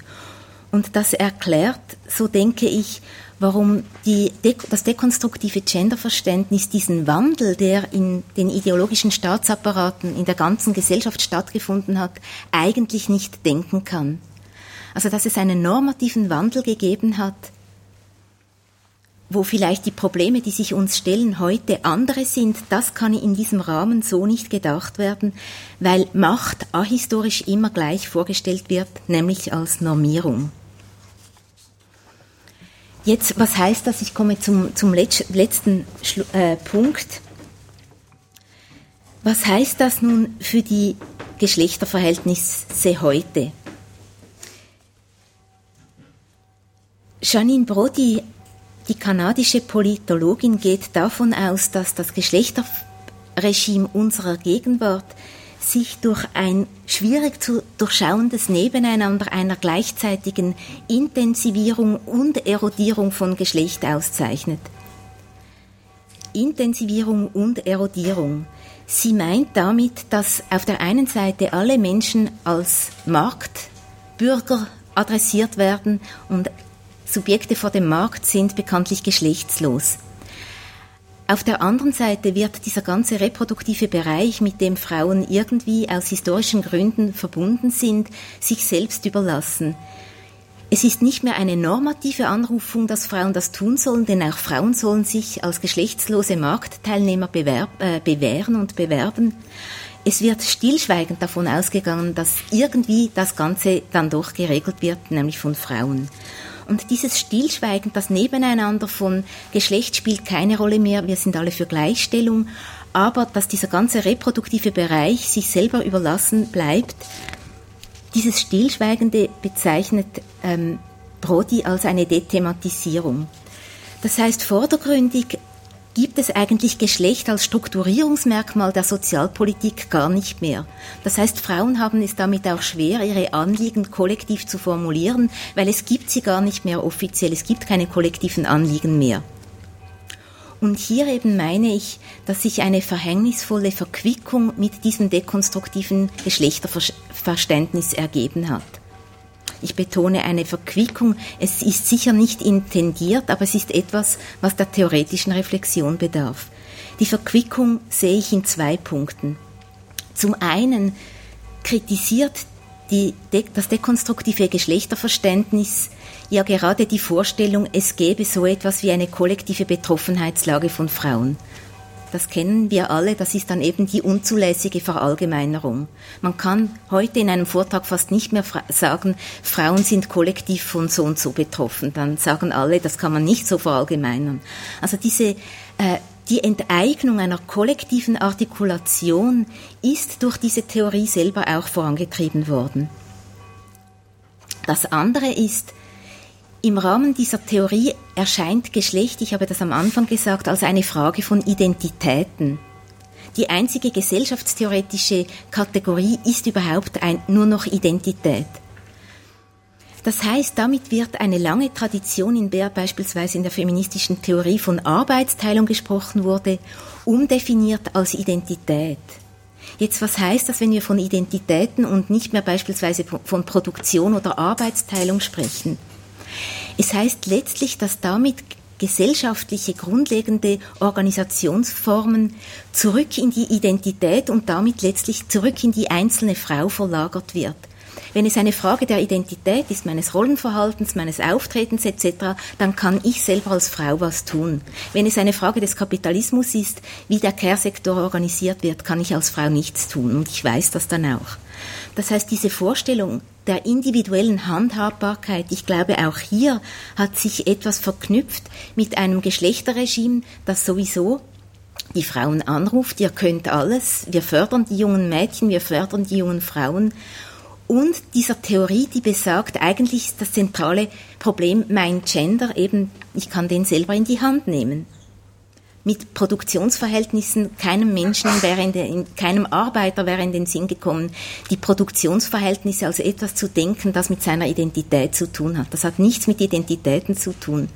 Und das erklärt, so denke ich, warum die, das dekonstruktive Genderverständnis diesen Wandel, der in den ideologischen Staatsapparaten in der ganzen Gesellschaft stattgefunden hat, eigentlich nicht denken kann. Also dass es einen normativen Wandel gegeben hat, wo vielleicht die Probleme, die sich uns stellen, heute andere sind, das kann in diesem Rahmen so nicht gedacht werden, weil Macht ahistorisch immer gleich vorgestellt wird, nämlich als Normierung. Jetzt, was heißt das? Ich komme zum, zum letzten äh, Punkt. Was heißt das nun für die Geschlechterverhältnisse heute? Janine Brody Die kanadische Politologin geht davon aus, dass das Geschlechterregime unserer Gegenwart sich durch ein schwierig zu durchschauendes Nebeneinander einer gleichzeitigen Intensivierung und Erodierung von Geschlecht auszeichnet. Intensivierung und Erodierung. Sie meint damit, dass auf der einen Seite alle Menschen als Marktbürger adressiert werden und Subjekte vor dem Markt sind bekanntlich geschlechtslos. Auf der anderen Seite wird dieser ganze reproduktive Bereich, mit dem Frauen irgendwie aus historischen Gründen verbunden sind, sich selbst überlassen. Es ist nicht mehr eine normative Anrufung, dass Frauen das tun sollen, denn auch Frauen sollen sich als geschlechtslose Marktteilnehmer bewerb, äh, bewähren und bewerben. Es wird stillschweigend davon ausgegangen, dass irgendwie das Ganze dann doch geregelt wird, nämlich von Frauen. Und dieses Stillschweigen, das Nebeneinander von Geschlecht spielt keine Rolle mehr, wir sind alle für Gleichstellung, aber dass dieser ganze reproduktive Bereich sich selber überlassen bleibt, dieses Stillschweigende bezeichnet ähm, Brody als eine Dethematisierung. Das heißt, vordergründig gibt es eigentlich Geschlecht als Strukturierungsmerkmal der Sozialpolitik gar nicht mehr. Das heißt, Frauen haben es damit auch schwer, ihre Anliegen kollektiv zu formulieren, weil es gibt sie gar nicht mehr offiziell, es gibt keine kollektiven Anliegen mehr. Und hier eben meine ich, dass sich eine verhängnisvolle Verquickung mit diesem dekonstruktiven Geschlechterverständnis ergeben hat. Ich betone eine Verquickung. Es ist sicher nicht intendiert, aber es ist etwas, was der theoretischen Reflexion bedarf. Die Verquickung sehe ich in zwei Punkten. Zum einen kritisiert die, das dekonstruktive Geschlechterverständnis ja gerade die Vorstellung, es gäbe so etwas wie eine kollektive Betroffenheitslage von Frauen. Das kennen wir alle, das ist dann eben die unzulässige Verallgemeinerung. Man kann heute in einem Vortrag fast nicht mehr sagen, Frauen sind kollektiv von so und so betroffen. Dann sagen alle, das kann man nicht so verallgemeinern. Also diese äh, die Enteignung einer kollektiven Artikulation ist durch diese Theorie selber auch vorangetrieben worden. Das andere ist, im Rahmen dieser Theorie erscheint Geschlecht, ich habe das am Anfang gesagt, als eine Frage von Identitäten. Die einzige gesellschaftstheoretische Kategorie ist überhaupt ein, nur noch Identität. Das heißt, damit wird eine lange Tradition, in der beispielsweise in der feministischen Theorie von Arbeitsteilung gesprochen wurde, umdefiniert als Identität. Jetzt, was heißt das, wenn wir von Identitäten und nicht mehr beispielsweise von Produktion oder Arbeitsteilung sprechen? Es heißt letztlich, dass damit gesellschaftliche grundlegende Organisationsformen zurück in die Identität und damit letztlich zurück in die einzelne Frau verlagert wird. Wenn es eine Frage der Identität ist, meines Rollenverhaltens, meines Auftretens etc., dann kann ich selber als Frau was tun. Wenn es eine Frage des Kapitalismus ist, wie der Care-Sektor organisiert wird, kann ich als Frau nichts tun und ich weiß das dann auch. Das heißt, diese Vorstellung der individuellen Handhabbarkeit, ich glaube, auch hier hat sich etwas verknüpft mit einem Geschlechterregime, das sowieso die Frauen anruft, ihr könnt alles, wir fördern die jungen Mädchen, wir fördern die jungen Frauen. Und dieser Theorie, die besagt, eigentlich ist das zentrale Problem mein Gender, eben ich kann den selber in die Hand nehmen mit Produktionsverhältnissen keinem Menschen wäre in den, keinem Arbeiter wäre in den Sinn gekommen, die Produktionsverhältnisse als etwas zu denken, das mit seiner Identität zu tun hat. Das hat nichts mit Identitäten zu tun.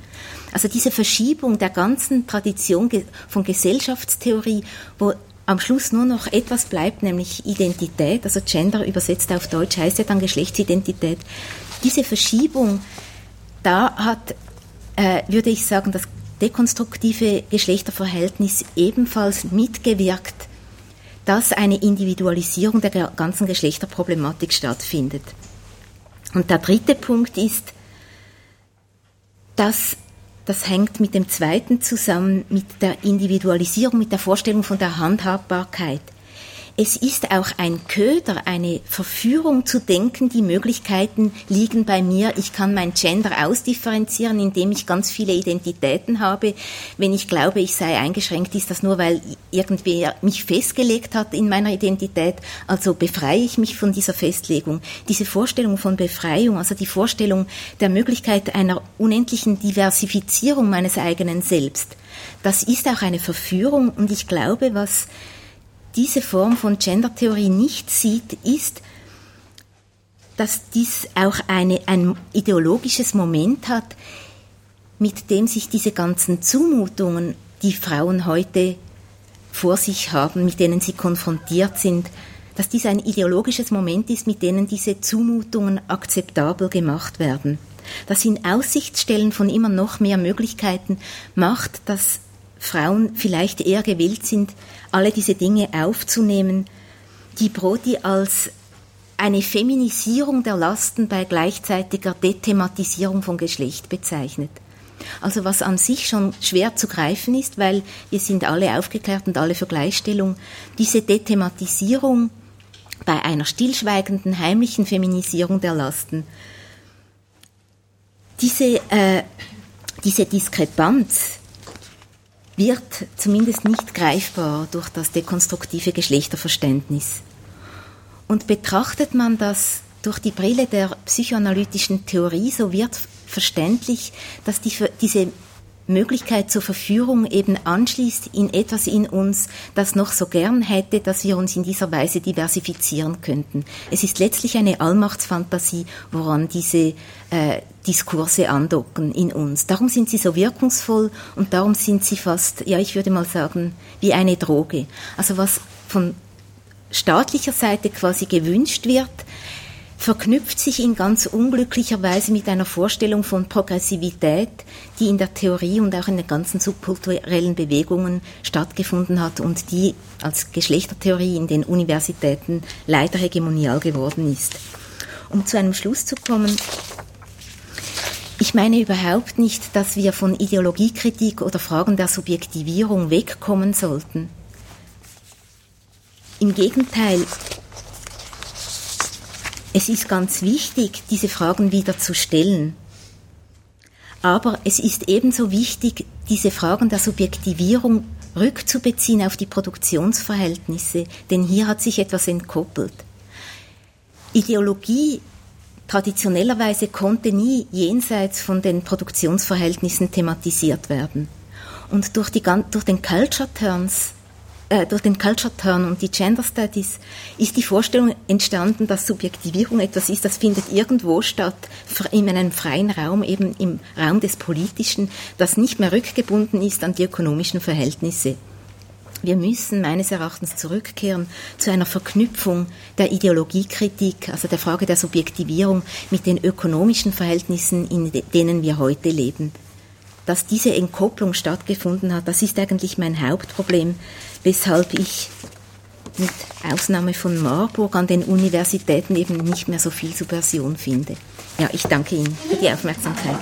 Also diese Verschiebung der ganzen Tradition von Gesellschaftstheorie, wo am Schluss nur noch etwas bleibt, nämlich Identität, also Gender übersetzt auf Deutsch heißt ja dann Geschlechtsidentität. Diese Verschiebung, da hat, äh, würde ich sagen, das dekonstruktive Geschlechterverhältnis ebenfalls mitgewirkt, dass eine Individualisierung der ganzen Geschlechterproblematik stattfindet. Und der dritte Punkt ist, dass das hängt mit dem zweiten zusammen, mit der Individualisierung, mit der Vorstellung von der Handhabbarkeit. Es ist auch ein Köder, eine Verführung zu denken, die Möglichkeiten liegen bei mir. Ich kann mein Gender ausdifferenzieren, indem ich ganz viele Identitäten habe. Wenn ich glaube, ich sei eingeschränkt, ist das nur, weil irgendwer mich festgelegt hat in meiner Identität. Also befreie ich mich von dieser Festlegung. Diese Vorstellung von Befreiung, also die Vorstellung der Möglichkeit einer unendlichen Diversifizierung meines eigenen Selbst, das ist auch eine Verführung und ich glaube, was diese Form von Gendertheorie nicht sieht, ist, dass dies auch eine, ein ideologisches Moment hat, mit dem sich diese ganzen Zumutungen, die Frauen heute vor sich haben, mit denen sie konfrontiert sind, dass dies ein ideologisches Moment ist, mit denen diese Zumutungen akzeptabel gemacht werden. Das in Aussicht stellen von immer noch mehr Möglichkeiten macht, dass Frauen vielleicht eher gewillt sind, alle diese Dinge aufzunehmen, die Brody als eine Feminisierung der Lasten bei gleichzeitiger Dethematisierung von Geschlecht bezeichnet. Also was an sich schon schwer zu greifen ist, weil wir sind alle aufgeklärt und alle für Gleichstellung. Diese Dethematisierung bei einer stillschweigenden, heimlichen Feminisierung der Lasten, diese, äh, diese Diskrepanz wird zumindest nicht greifbar durch das dekonstruktive Geschlechterverständnis. Und betrachtet man das durch die Brille der psychoanalytischen Theorie, so wird verständlich, dass die, diese Möglichkeit zur Verführung eben anschließt in etwas in uns, das noch so gern hätte, dass wir uns in dieser Weise diversifizieren könnten. Es ist letztlich eine Allmachtsfantasie, woran diese äh, Diskurse andocken in uns. Darum sind sie so wirkungsvoll und darum sind sie fast, ja, ich würde mal sagen, wie eine Droge. Also was von staatlicher Seite quasi gewünscht wird, verknüpft sich in ganz unglücklicher Weise mit einer Vorstellung von Progressivität, die in der Theorie und auch in den ganzen subkulturellen Bewegungen stattgefunden hat und die als Geschlechtertheorie in den Universitäten leider hegemonial geworden ist. Um zu einem Schluss zu kommen, ich meine überhaupt nicht, dass wir von Ideologiekritik oder Fragen der Subjektivierung wegkommen sollten. Im Gegenteil, es ist ganz wichtig, diese Fragen wieder zu stellen. Aber es ist ebenso wichtig, diese Fragen der Subjektivierung rückzubeziehen auf die Produktionsverhältnisse, denn hier hat sich etwas entkoppelt. Ideologie traditionellerweise konnte nie jenseits von den Produktionsverhältnissen thematisiert werden. Und durch, die, durch den Culture Turns äh, durch den Culture Turn und die Gender Studies ist die Vorstellung entstanden, dass Subjektivierung etwas ist, das findet irgendwo statt, in einem freien Raum, eben im Raum des Politischen, das nicht mehr rückgebunden ist an die ökonomischen Verhältnisse. Wir müssen meines Erachtens zurückkehren zu einer Verknüpfung der Ideologiekritik, also der Frage der Subjektivierung mit den ökonomischen Verhältnissen, in denen wir heute leben dass diese Entkopplung stattgefunden hat, das ist eigentlich mein Hauptproblem, weshalb ich mit Ausnahme von Marburg an den Universitäten eben nicht mehr so viel Subversion finde. Ja, ich danke Ihnen für die Aufmerksamkeit.